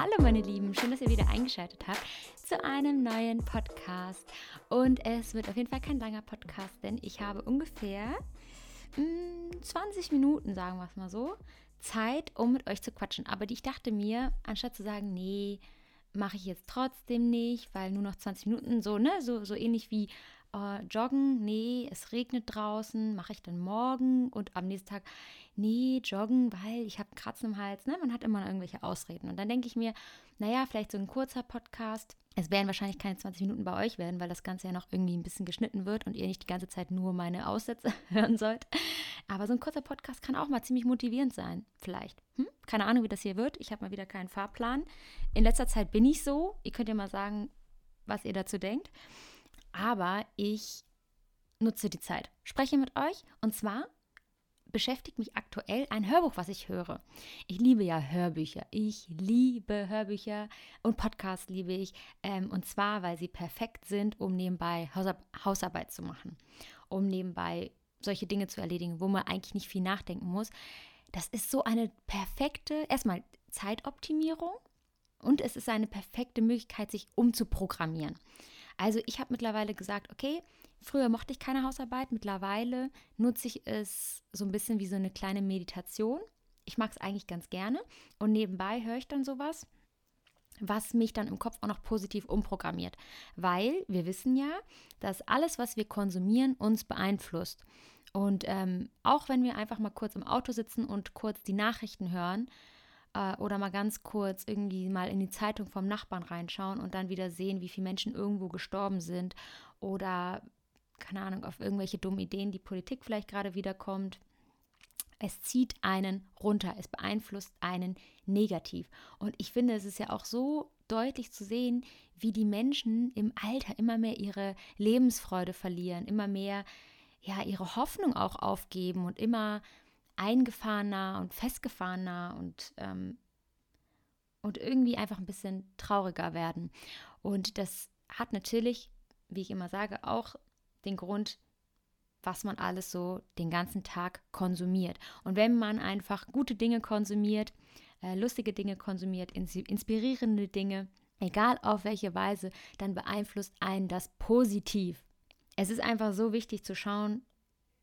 Hallo meine Lieben, schön, dass ihr wieder eingeschaltet habt zu einem neuen Podcast. Und es wird auf jeden Fall kein langer Podcast, denn ich habe ungefähr mh, mm, 20 Minuten, sagen wir es mal so, Zeit, um mit euch zu quatschen. Aber ich dachte mir, anstatt zu sagen, nee, mache ich jetzt trotzdem nicht, weil nur noch 20 Minuten, so, ne, so, so ähnlich wie äh, joggen, nee, es regnet draußen, mache ich dann morgen und am nächsten Tag, nee, joggen, weil ich habe einen Kratzen im Hals, ne? Man hat immer irgendwelche Ausreden. Und dann denke ich mir, naja, vielleicht so ein kurzer Podcast. Es werden wahrscheinlich keine 20 Minuten bei euch werden, weil das Ganze ja noch irgendwie ein bisschen geschnitten wird und ihr nicht die ganze Zeit nur meine Aussätze hören sollt. Aber so ein kurzer Podcast kann auch mal ziemlich motivierend sein, vielleicht. Hm? Keine Ahnung, wie das hier wird. Ich habe mal wieder keinen Fahrplan. In letzter Zeit bin ich so. Ihr könnt ja mal sagen, was ihr dazu denkt aber ich nutze die Zeit, spreche mit euch und zwar beschäftigt mich aktuell ein Hörbuch, was ich höre. Ich liebe ja Hörbücher. Ich liebe Hörbücher und Podcasts liebe ich. Ähm, und zwar, weil sie perfekt sind, um nebenbei Hausar Hausarbeit zu machen, um nebenbei solche Dinge zu erledigen, wo man eigentlich nicht viel nachdenken muss. Das ist so eine perfekte, erstmal Zeitoptimierung und es ist eine perfekte Möglichkeit, sich umzuprogrammieren. Also ich habe mittlerweile gesagt, okay, früher mochte ich keine Hausarbeit, mittlerweile nutze ich es so ein bisschen wie so eine kleine Meditation. Ich mag es eigentlich ganz gerne und nebenbei höre ich dann sowas, was mich dann im Kopf auch noch positiv umprogrammiert, weil wir wissen ja, dass alles, was wir konsumieren, uns beeinflusst. Und ähm, auch wenn wir einfach mal kurz im Auto sitzen und kurz die Nachrichten hören, äh, oder mal ganz kurz irgendwie mal in die Zeitung vom Nachbarn reinschauen und dann wieder sehen, wie viele Menschen irgendwo gestorben sind oder keine Ahnung, auf irgendwelche dummen Ideen, die Politik vielleicht gerade wiederkommt. Es zieht einen runter, es beeinflusst einen negativ. Und ich finde, es ist ja auch so deutlich zu sehen, wie die Menschen im Alter immer mehr ihre Lebensfreude verlieren, immer mehr ja ihre Hoffnung auch aufgeben und immer eingefahrener und festgefahrener und, ähm, und irgendwie einfach ein bisschen trauriger werden. Und das hat natürlich, wie ich immer sage, auch den Grund, was man alles so den ganzen Tag konsumiert. Und wenn man einfach gute Dinge konsumiert, äh, lustige Dinge konsumiert, inspirierende Dinge, egal auf welche Weise, dann beeinflusst einen das positiv. Es ist einfach so wichtig zu schauen,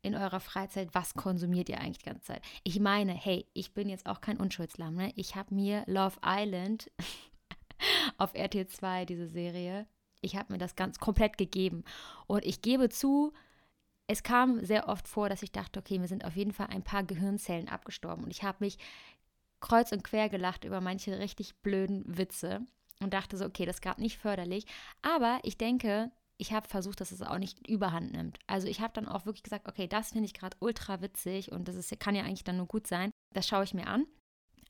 in eurer Freizeit, was konsumiert ihr eigentlich die ganze Zeit? Ich meine, hey, ich bin jetzt auch kein Unschuldslamm, ne? Ich habe mir Love Island auf RTL 2, diese Serie, ich habe mir das ganz komplett gegeben. Und ich gebe zu, es kam sehr oft vor, dass ich dachte, okay, mir sind auf jeden Fall ein paar Gehirnzellen abgestorben. Und ich habe mich kreuz und quer gelacht über manche richtig blöden Witze und dachte so, okay, das gerade nicht förderlich. Aber ich denke, ich habe versucht, dass es auch nicht überhand nimmt. Also ich habe dann auch wirklich gesagt, okay, das finde ich gerade ultra witzig und das ist, kann ja eigentlich dann nur gut sein. Das schaue ich mir an.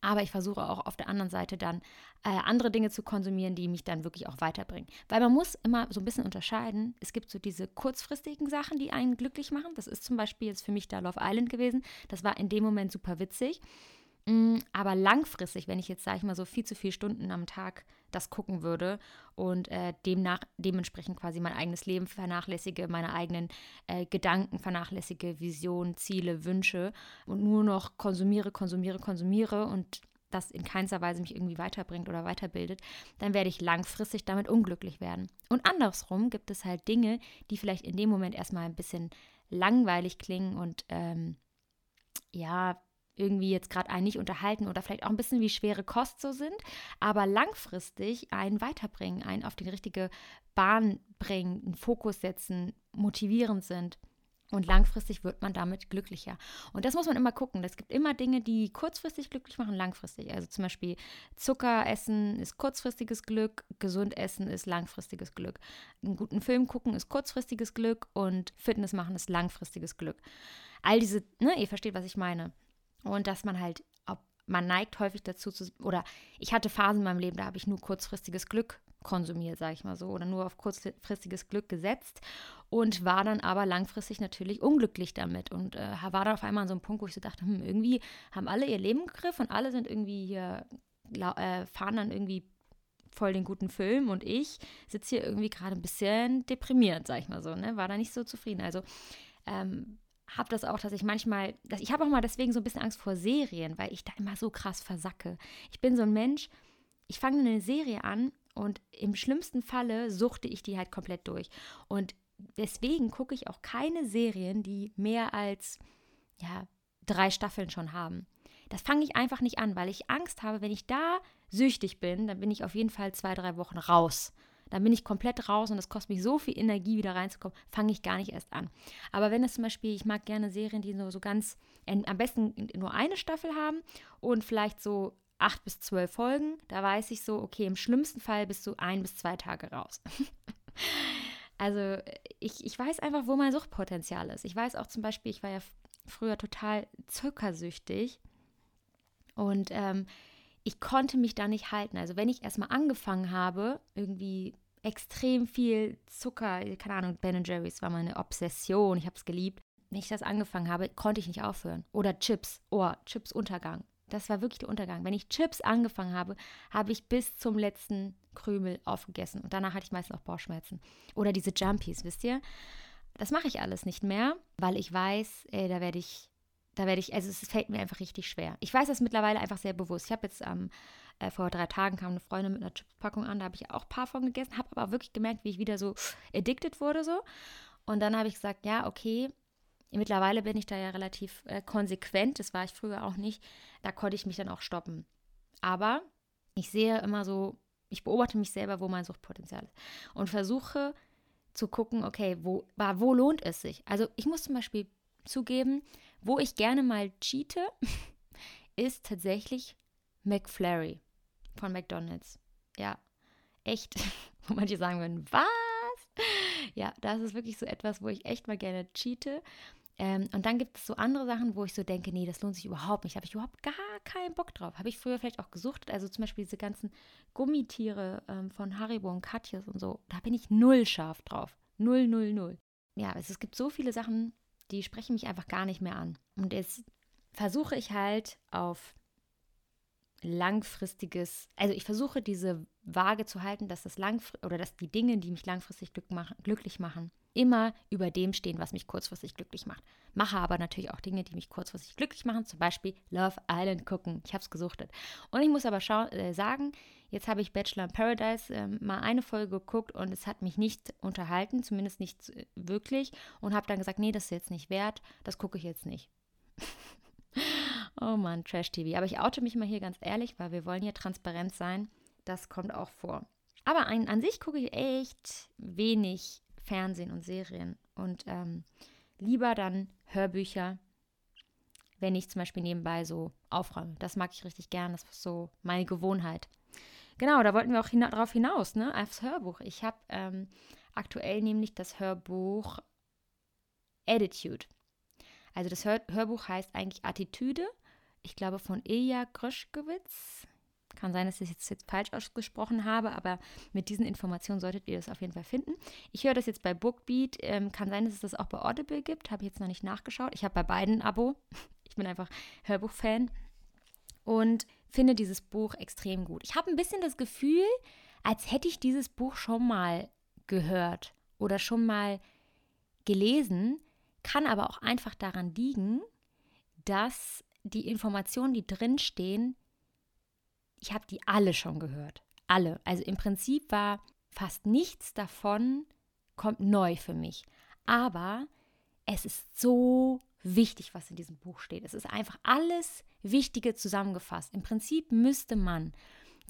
Aber ich versuche auch auf der anderen Seite dann äh, andere Dinge zu konsumieren, die mich dann wirklich auch weiterbringen. Weil man muss immer so ein bisschen unterscheiden. Es gibt so diese kurzfristigen Sachen, die einen glücklich machen. Das ist zum Beispiel jetzt für mich da Love Island gewesen. Das war in dem Moment super witzig. Mm, aber langfristig, wenn ich jetzt, sage ich mal, so viel zu viele Stunden am Tag das gucken würde und äh, demnach dementsprechend quasi mein eigenes Leben vernachlässige, meine eigenen äh, Gedanken vernachlässige, Visionen, Ziele, Wünsche und nur noch konsumiere, konsumiere, konsumiere und das in keinster Weise mich irgendwie weiterbringt oder weiterbildet, dann werde ich langfristig damit unglücklich werden. Und andersrum gibt es halt Dinge, die vielleicht in dem Moment erstmal ein bisschen langweilig klingen und ähm, ja, irgendwie jetzt gerade einen nicht unterhalten oder vielleicht auch ein bisschen wie schwere Kost so sind, aber langfristig einen weiterbringen, einen auf die richtige Bahn bringen, einen Fokus setzen, motivierend sind. Und langfristig wird man damit glücklicher. Und das muss man immer gucken. Es gibt immer Dinge, die kurzfristig glücklich machen, langfristig. Also zum Beispiel Zucker essen ist kurzfristiges Glück, gesund essen ist langfristiges Glück. Einen guten Film gucken ist kurzfristiges Glück und Fitness machen ist langfristiges Glück. All diese, ne, ihr versteht, was ich meine. Und dass man halt, ob, man neigt häufig dazu zu, oder ich hatte Phasen in meinem Leben, da habe ich nur kurzfristiges Glück konsumiert, sage ich mal so, oder nur auf kurzfristiges Glück gesetzt und war dann aber langfristig natürlich unglücklich damit und äh, war dann auf einmal an so einem Punkt, wo ich so dachte, hm, irgendwie haben alle ihr Leben im Griff und alle sind irgendwie hier, äh, fahren dann irgendwie voll den guten Film und ich sitze hier irgendwie gerade ein bisschen deprimiert, sag ich mal so, ne? War da nicht so zufrieden. Also ähm, habe das auch, dass ich manchmal, dass ich habe auch mal deswegen so ein bisschen Angst vor Serien, weil ich da immer so krass versacke. Ich bin so ein Mensch, ich fange eine Serie an und im schlimmsten Falle suchte ich die halt komplett durch. Und deswegen gucke ich auch keine Serien, die mehr als ja, drei Staffeln schon haben. Das fange ich einfach nicht an, weil ich Angst habe, wenn ich da süchtig bin, dann bin ich auf jeden Fall zwei, drei Wochen raus. Dann bin ich komplett raus und es kostet mich so viel Energie, wieder reinzukommen, fange ich gar nicht erst an. Aber wenn es zum Beispiel, ich mag gerne Serien, die nur so ganz, am besten nur eine Staffel haben und vielleicht so acht bis zwölf Folgen, da weiß ich so, okay, im schlimmsten Fall bist du ein bis zwei Tage raus. also ich, ich weiß einfach, wo mein Suchtpotenzial ist. Ich weiß auch zum Beispiel, ich war ja früher total zuckersüchtig und ähm, ich konnte mich da nicht halten. Also wenn ich erstmal angefangen habe, irgendwie extrem viel Zucker, keine Ahnung, Ben Jerry's war meine Obsession, ich habe es geliebt. Wenn ich das angefangen habe, konnte ich nicht aufhören. Oder Chips, oh, Chips Untergang. Das war wirklich der Untergang. Wenn ich Chips angefangen habe, habe ich bis zum letzten Krümel aufgegessen. Und danach hatte ich meistens auch Bauchschmerzen. Oder diese Jumpies, wisst ihr? Das mache ich alles nicht mehr, weil ich weiß, ey, da werde ich, da werde ich, also es fällt mir einfach richtig schwer. Ich weiß das mittlerweile einfach sehr bewusst. Ich habe jetzt ähm, äh, vor drei Tagen kam eine Freundin mit einer Chipspackung an, da habe ich auch ein paar von gegessen, habe aber wirklich gemerkt, wie ich wieder so addicted wurde so. Und dann habe ich gesagt, ja, okay, Mittlerweile bin ich da ja relativ äh, konsequent, das war ich früher auch nicht. Da konnte ich mich dann auch stoppen. Aber ich sehe immer so, ich beobachte mich selber, wo mein Suchtpotenzial ist und versuche zu gucken, okay, wo, wo lohnt es sich? Also ich muss zum Beispiel zugeben, wo ich gerne mal cheate, ist tatsächlich McFlurry von McDonald's. Ja, echt. Wo manche sagen würden, was? Ja, das ist wirklich so etwas, wo ich echt mal gerne cheate. Ähm, und dann gibt es so andere Sachen, wo ich so denke, nee, das lohnt sich überhaupt nicht. Da habe ich überhaupt gar keinen Bock drauf. Habe ich früher vielleicht auch gesucht. Also zum Beispiel diese ganzen Gummitiere ähm, von Haribo und Katjes und so. Da bin ich null scharf drauf. Null, null, null. Ja, es, es gibt so viele Sachen, die sprechen mich einfach gar nicht mehr an. Und jetzt versuche ich halt auf langfristiges, also ich versuche diese Waage zu halten, dass das langfristig oder dass die Dinge, die mich langfristig glück machen, glücklich machen, immer über dem stehen, was mich kurzfristig glücklich macht. Mache aber natürlich auch Dinge, die mich kurzfristig glücklich machen, zum Beispiel Love Island gucken. Ich habe es gesuchtet. Und ich muss aber äh, sagen, jetzt habe ich Bachelor in Paradise äh, mal eine Folge geguckt und es hat mich nicht unterhalten, zumindest nicht äh, wirklich. Und habe dann gesagt, nee, das ist jetzt nicht wert, das gucke ich jetzt nicht. oh Mann, Trash-TV. Aber ich oute mich mal hier ganz ehrlich, weil wir wollen hier transparent sein. Das kommt auch vor. Aber ein, an sich gucke ich echt wenig Fernsehen und Serien und ähm, lieber dann Hörbücher, wenn ich zum Beispiel nebenbei so aufräume. Das mag ich richtig gern, das ist so meine Gewohnheit. Genau, da wollten wir auch hina drauf hinaus, ne, aufs Hörbuch. Ich habe ähm, aktuell nämlich das Hörbuch Attitude. Also das Hör Hörbuch heißt eigentlich Attitüde. Ich glaube von Ilja Gröschkowitz. Kann sein, dass ich es jetzt falsch ausgesprochen habe, aber mit diesen Informationen solltet ihr das auf jeden Fall finden. Ich höre das jetzt bei Bookbeat. Ähm, kann sein, dass es das auch bei Audible gibt. Habe ich jetzt noch nicht nachgeschaut. Ich habe bei beiden ein Abo. Ich bin einfach Hörbuchfan. Und finde dieses Buch extrem gut. Ich habe ein bisschen das Gefühl, als hätte ich dieses Buch schon mal gehört oder schon mal gelesen, kann aber auch einfach daran liegen, dass die Informationen, die drinstehen, ich habe die alle schon gehört. Alle. Also im Prinzip war fast nichts davon kommt neu für mich. Aber es ist so wichtig, was in diesem Buch steht. Es ist einfach alles Wichtige zusammengefasst. Im Prinzip müsste man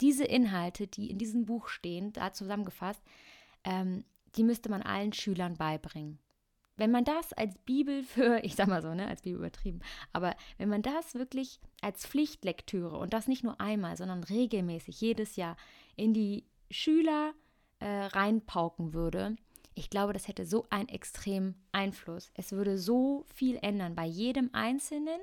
diese Inhalte, die in diesem Buch stehen, da zusammengefasst, ähm, die müsste man allen Schülern beibringen. Wenn man das als Bibel für, ich sag mal so, ne, als Bibel übertrieben, aber wenn man das wirklich als Pflichtlektüre und das nicht nur einmal, sondern regelmäßig jedes Jahr in die Schüler äh, reinpauken würde, ich glaube, das hätte so einen extremen Einfluss. Es würde so viel ändern bei jedem Einzelnen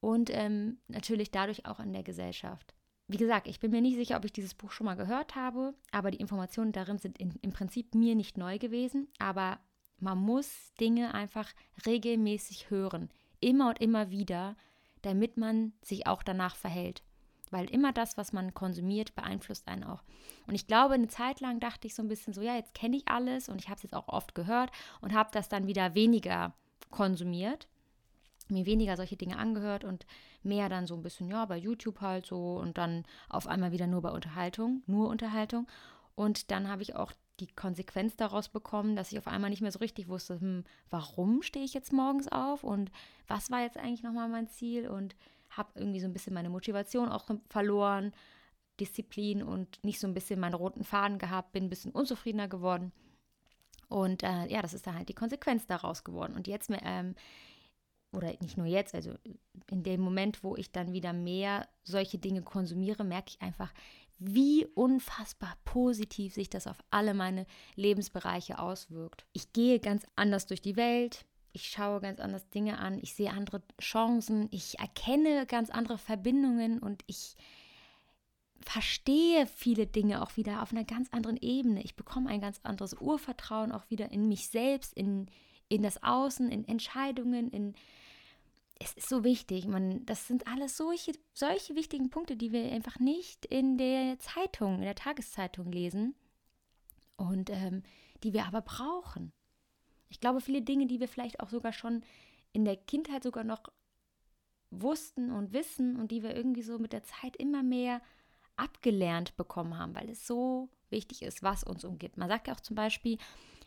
und ähm, natürlich dadurch auch in der Gesellschaft. Wie gesagt, ich bin mir nicht sicher, ob ich dieses Buch schon mal gehört habe, aber die Informationen darin sind in, im Prinzip mir nicht neu gewesen. Aber man muss Dinge einfach regelmäßig hören, immer und immer wieder, damit man sich auch danach verhält. Weil immer das, was man konsumiert, beeinflusst einen auch. Und ich glaube, eine Zeit lang dachte ich so ein bisschen so, ja, jetzt kenne ich alles und ich habe es jetzt auch oft gehört und habe das dann wieder weniger konsumiert. mir weniger solche Dinge angehört und mehr dann so ein bisschen, ja, bei YouTube halt so und dann auf einmal wieder nur bei Unterhaltung, nur Unterhaltung. Und dann habe ich auch die Konsequenz daraus bekommen, dass ich auf einmal nicht mehr so richtig wusste, hm, warum stehe ich jetzt morgens auf und was war jetzt eigentlich nochmal mein Ziel und habe irgendwie so ein bisschen meine Motivation auch verloren, Disziplin und nicht so ein bisschen meinen roten Faden gehabt, bin ein bisschen unzufriedener geworden. Und äh, ja, das ist dann halt die Konsequenz daraus geworden. Und jetzt ähm, oder nicht nur jetzt, also in dem Moment, wo ich dann wieder mehr solche Dinge konsumiere, merke ich einfach, wie unfassbar positiv sich das auf alle meine Lebensbereiche auswirkt. Ich gehe ganz anders durch die Welt, ich schaue ganz anders Dinge an, ich sehe andere Chancen, ich erkenne ganz andere Verbindungen und ich verstehe viele Dinge auch wieder auf einer ganz anderen Ebene. Ich bekomme ein ganz anderes Urvertrauen auch wieder in mich selbst, in, in das Außen, in Entscheidungen, in es ist so wichtig. Man, das sind alles solche, solche wichtigen Punkte, die wir einfach nicht in der Zeitung, in der Tageszeitung lesen und ähm, die wir aber brauchen. Ich glaube, viele Dinge, die wir vielleicht auch sogar schon in der Kindheit sogar noch wussten und wissen und die wir irgendwie so mit der Zeit immer mehr abgelernt bekommen haben, weil es so wichtig ist, was uns umgibt. Man sagt ja auch zum Beispiel,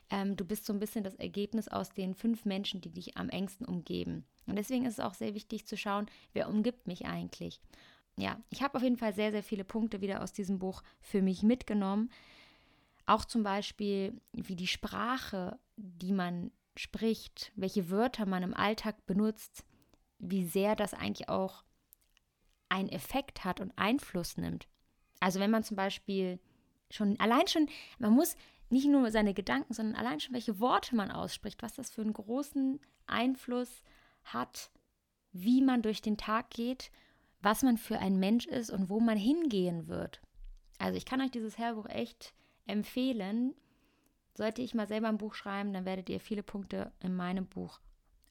ähm, du bist so ein bisschen das Ergebnis aus den fünf Menschen, die dich am engsten umgeben. Und deswegen ist es auch sehr wichtig zu schauen, wer umgibt mich eigentlich. Ja, ich habe auf jeden Fall sehr, sehr viele Punkte wieder aus diesem Buch für mich mitgenommen. Auch zum Beispiel, wie die Sprache, die man spricht, welche Wörter man im Alltag benutzt, wie sehr das eigentlich auch einen Effekt hat und Einfluss nimmt. Also wenn man zum Beispiel schon, allein schon, man muss nicht nur seine Gedanken, sondern allein schon, welche Worte man ausspricht, was das für einen großen Einfluss hat, wie man durch den Tag geht, was man für ein Mensch ist und wo man hingehen wird. Also ich kann euch dieses Hörbuch echt empfehlen. Sollte ich mal selber ein Buch schreiben, dann werdet ihr viele Punkte in meinem Buch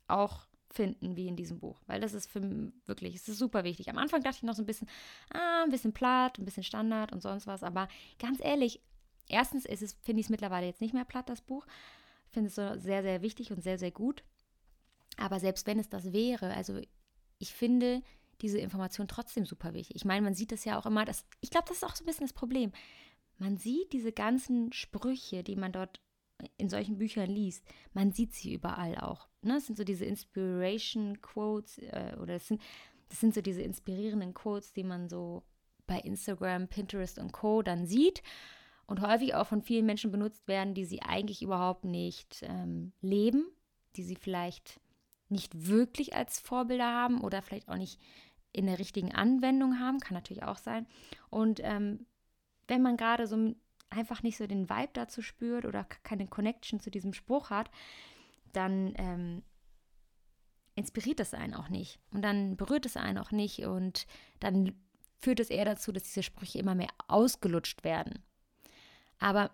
auch finden wie in diesem Buch, weil das ist für mich wirklich, es ist super wichtig. Am Anfang dachte ich noch so ein bisschen, ah, ein bisschen platt, ein bisschen Standard und sonst was, aber ganz ehrlich, erstens finde ich es mittlerweile jetzt nicht mehr platt, das Buch. Ich finde es so sehr, sehr wichtig und sehr, sehr gut. Aber selbst wenn es das wäre, also ich finde diese Information trotzdem super wichtig. Ich meine, man sieht das ja auch immer, das, ich glaube, das ist auch so ein bisschen das Problem. Man sieht diese ganzen Sprüche, die man dort in solchen Büchern liest, man sieht sie überall auch. Ne? Das sind so diese Inspiration Quotes äh, oder das sind, das sind so diese inspirierenden Quotes, die man so bei Instagram, Pinterest und Co. dann sieht und häufig auch von vielen Menschen benutzt werden, die sie eigentlich überhaupt nicht ähm, leben, die sie vielleicht nicht wirklich als Vorbilder haben oder vielleicht auch nicht in der richtigen Anwendung haben, kann natürlich auch sein. Und ähm, wenn man gerade so einfach nicht so den Vibe dazu spürt oder keine Connection zu diesem Spruch hat, dann ähm, inspiriert es einen auch nicht. Und dann berührt es einen auch nicht und dann führt es eher dazu, dass diese Sprüche immer mehr ausgelutscht werden. Aber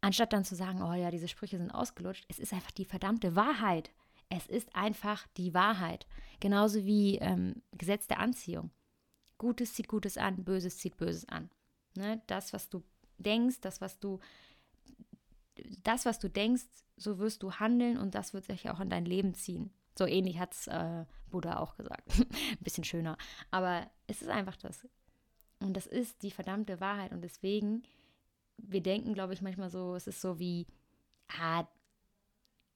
anstatt dann zu sagen, oh ja, diese Sprüche sind ausgelutscht, es ist einfach die verdammte Wahrheit. Es ist einfach die Wahrheit. Genauso wie ähm, Gesetz der Anziehung. Gutes zieht Gutes an, Böses zieht Böses an. Ne? Das, was du denkst, das, was du, das, was du denkst, so wirst du handeln und das wird sich auch in dein Leben ziehen. So ähnlich hat es äh, Buddha auch gesagt. Ein bisschen schöner. Aber es ist einfach das. Und das ist die verdammte Wahrheit. Und deswegen, wir denken, glaube ich, manchmal so, es ist so wie, ah,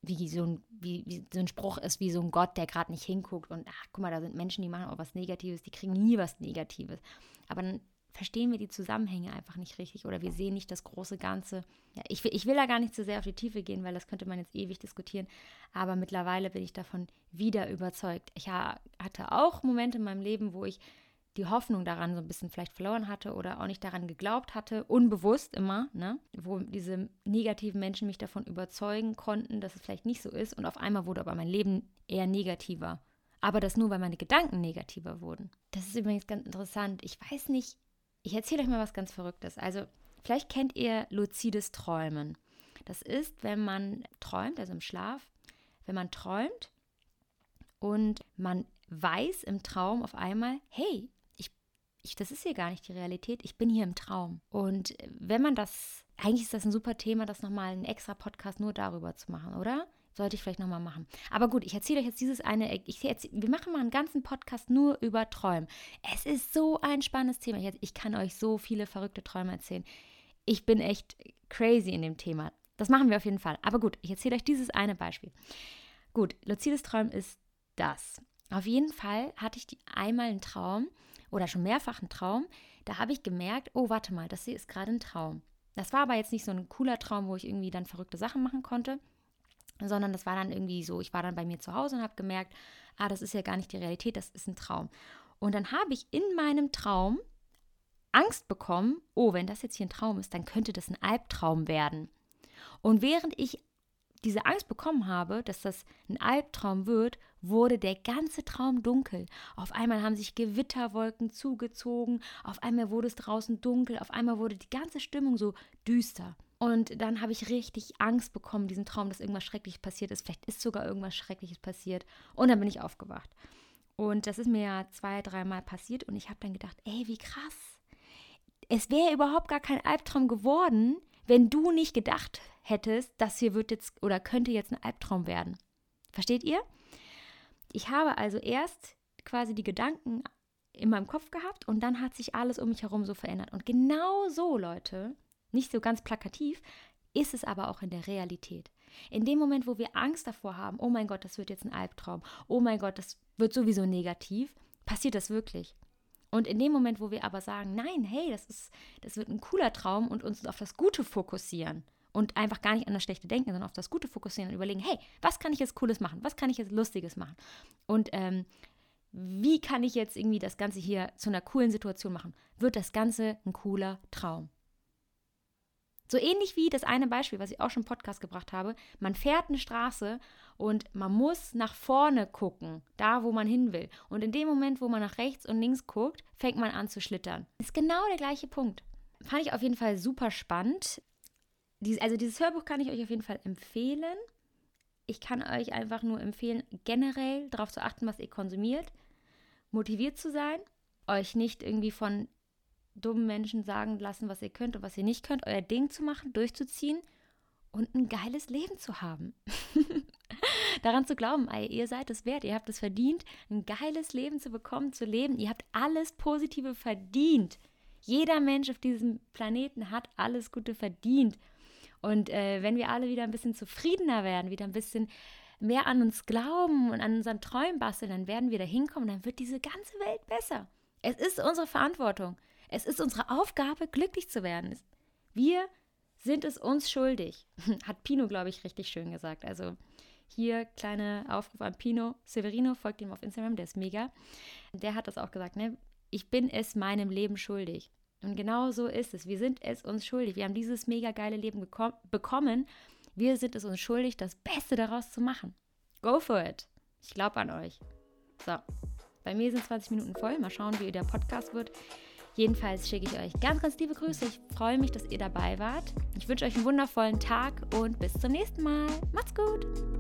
wie so, ein, wie, wie so ein Spruch ist, wie so ein Gott, der gerade nicht hinguckt und ach, guck mal, da sind Menschen, die machen auch was Negatives, die kriegen nie was Negatives. Aber dann verstehen wir die Zusammenhänge einfach nicht richtig oder wir sehen nicht das große Ganze. Ja, ich, will, ich will da gar nicht zu sehr auf die Tiefe gehen, weil das könnte man jetzt ewig diskutieren. Aber mittlerweile bin ich davon wieder überzeugt. Ich hatte auch Momente in meinem Leben, wo ich die Hoffnung daran so ein bisschen vielleicht verloren hatte oder auch nicht daran geglaubt hatte, unbewusst immer, ne? wo diese negativen Menschen mich davon überzeugen konnten, dass es vielleicht nicht so ist und auf einmal wurde aber mein Leben eher negativer. Aber das nur, weil meine Gedanken negativer wurden. Das ist übrigens ganz interessant. Ich weiß nicht, ich erzähle euch mal was ganz Verrücktes. Also, vielleicht kennt ihr luzides Träumen. Das ist, wenn man träumt, also im Schlaf, wenn man träumt und man weiß im Traum auf einmal, hey, ich, das ist hier gar nicht die Realität, ich bin hier im Traum. Und wenn man das, eigentlich ist das ein super Thema, das nochmal einen extra Podcast nur darüber zu machen, oder? Sollte ich vielleicht nochmal machen. Aber gut, ich erzähle euch jetzt dieses eine. Ich erzähl, wir machen mal einen ganzen Podcast nur über Träumen. Es ist so ein spannendes Thema. Ich, ich kann euch so viele verrückte Träume erzählen. Ich bin echt crazy in dem Thema. Das machen wir auf jeden Fall. Aber gut, ich erzähle euch dieses eine Beispiel. Gut, luzides Träumen ist das. Auf jeden Fall hatte ich die einmal einen Traum oder schon mehrfach einen Traum. Da habe ich gemerkt, oh, warte mal, das hier ist gerade ein Traum. Das war aber jetzt nicht so ein cooler Traum, wo ich irgendwie dann verrückte Sachen machen konnte, sondern das war dann irgendwie so, ich war dann bei mir zu Hause und habe gemerkt, ah, das ist ja gar nicht die Realität, das ist ein Traum. Und dann habe ich in meinem Traum Angst bekommen, oh, wenn das jetzt hier ein Traum ist, dann könnte das ein Albtraum werden. Und während ich diese Angst bekommen habe, dass das ein Albtraum wird, wurde der ganze Traum dunkel. Auf einmal haben sich Gewitterwolken zugezogen, auf einmal wurde es draußen dunkel, auf einmal wurde die ganze Stimmung so düster. Und dann habe ich richtig Angst bekommen, diesen Traum, dass irgendwas Schreckliches passiert ist. Vielleicht ist sogar irgendwas Schreckliches passiert. Und dann bin ich aufgewacht. Und das ist mir ja zwei, dreimal passiert. Und ich habe dann gedacht, ey, wie krass. Es wäre überhaupt gar kein Albtraum geworden, wenn du nicht gedacht hättest, das hier wird jetzt oder könnte jetzt ein Albtraum werden. Versteht ihr? Ich habe also erst quasi die Gedanken in meinem Kopf gehabt und dann hat sich alles um mich herum so verändert. Und genau so, Leute, nicht so ganz plakativ, ist es aber auch in der Realität. In dem Moment, wo wir Angst davor haben, oh mein Gott, das wird jetzt ein Albtraum, oh mein Gott, das wird sowieso negativ, passiert das wirklich. Und in dem Moment, wo wir aber sagen, nein, hey, das ist, das wird ein cooler Traum und uns auf das Gute fokussieren und einfach gar nicht an das Schlechte denken, sondern auf das Gute fokussieren und überlegen, hey, was kann ich jetzt Cooles machen? Was kann ich jetzt Lustiges machen? Und ähm, wie kann ich jetzt irgendwie das Ganze hier zu einer coolen Situation machen? Wird das Ganze ein cooler Traum? So ähnlich wie das eine Beispiel, was ich auch schon im Podcast gebracht habe. Man fährt eine Straße und man muss nach vorne gucken, da wo man hin will. Und in dem Moment, wo man nach rechts und links guckt, fängt man an zu schlittern. Ist genau der gleiche Punkt. Fand ich auf jeden Fall super spannend. Dies, also dieses Hörbuch kann ich euch auf jeden Fall empfehlen. Ich kann euch einfach nur empfehlen, generell darauf zu achten, was ihr konsumiert, motiviert zu sein, euch nicht irgendwie von dummen Menschen sagen lassen, was ihr könnt und was ihr nicht könnt, euer Ding zu machen, durchzuziehen und ein geiles Leben zu haben. Daran zu glauben, ihr seid es wert, ihr habt es verdient, ein geiles Leben zu bekommen, zu leben. Ihr habt alles Positive verdient. Jeder Mensch auf diesem Planeten hat alles Gute verdient. Und äh, wenn wir alle wieder ein bisschen zufriedener werden, wieder ein bisschen mehr an uns glauben und an unseren Träumen basteln, dann werden wir da hinkommen, dann wird diese ganze Welt besser. Es ist unsere Verantwortung. Es ist unsere Aufgabe, glücklich zu werden. Wir sind es uns schuldig. Hat Pino, glaube ich, richtig schön gesagt. Also hier kleiner Aufruf an Pino Severino, folgt ihm auf Instagram, der ist mega. Der hat das auch gesagt, ne? Ich bin es meinem Leben schuldig. Und genau so ist es. Wir sind es uns schuldig. Wir haben dieses mega geile Leben bekommen. Wir sind es uns schuldig, das Beste daraus zu machen. Go for it. Ich glaube an euch. So, bei mir sind 20 Minuten voll. Mal schauen, wie der Podcast wird. Jedenfalls schicke ich euch ganz, ganz liebe Grüße. Ich freue mich, dass ihr dabei wart. Ich wünsche euch einen wundervollen Tag und bis zum nächsten Mal. Macht's gut!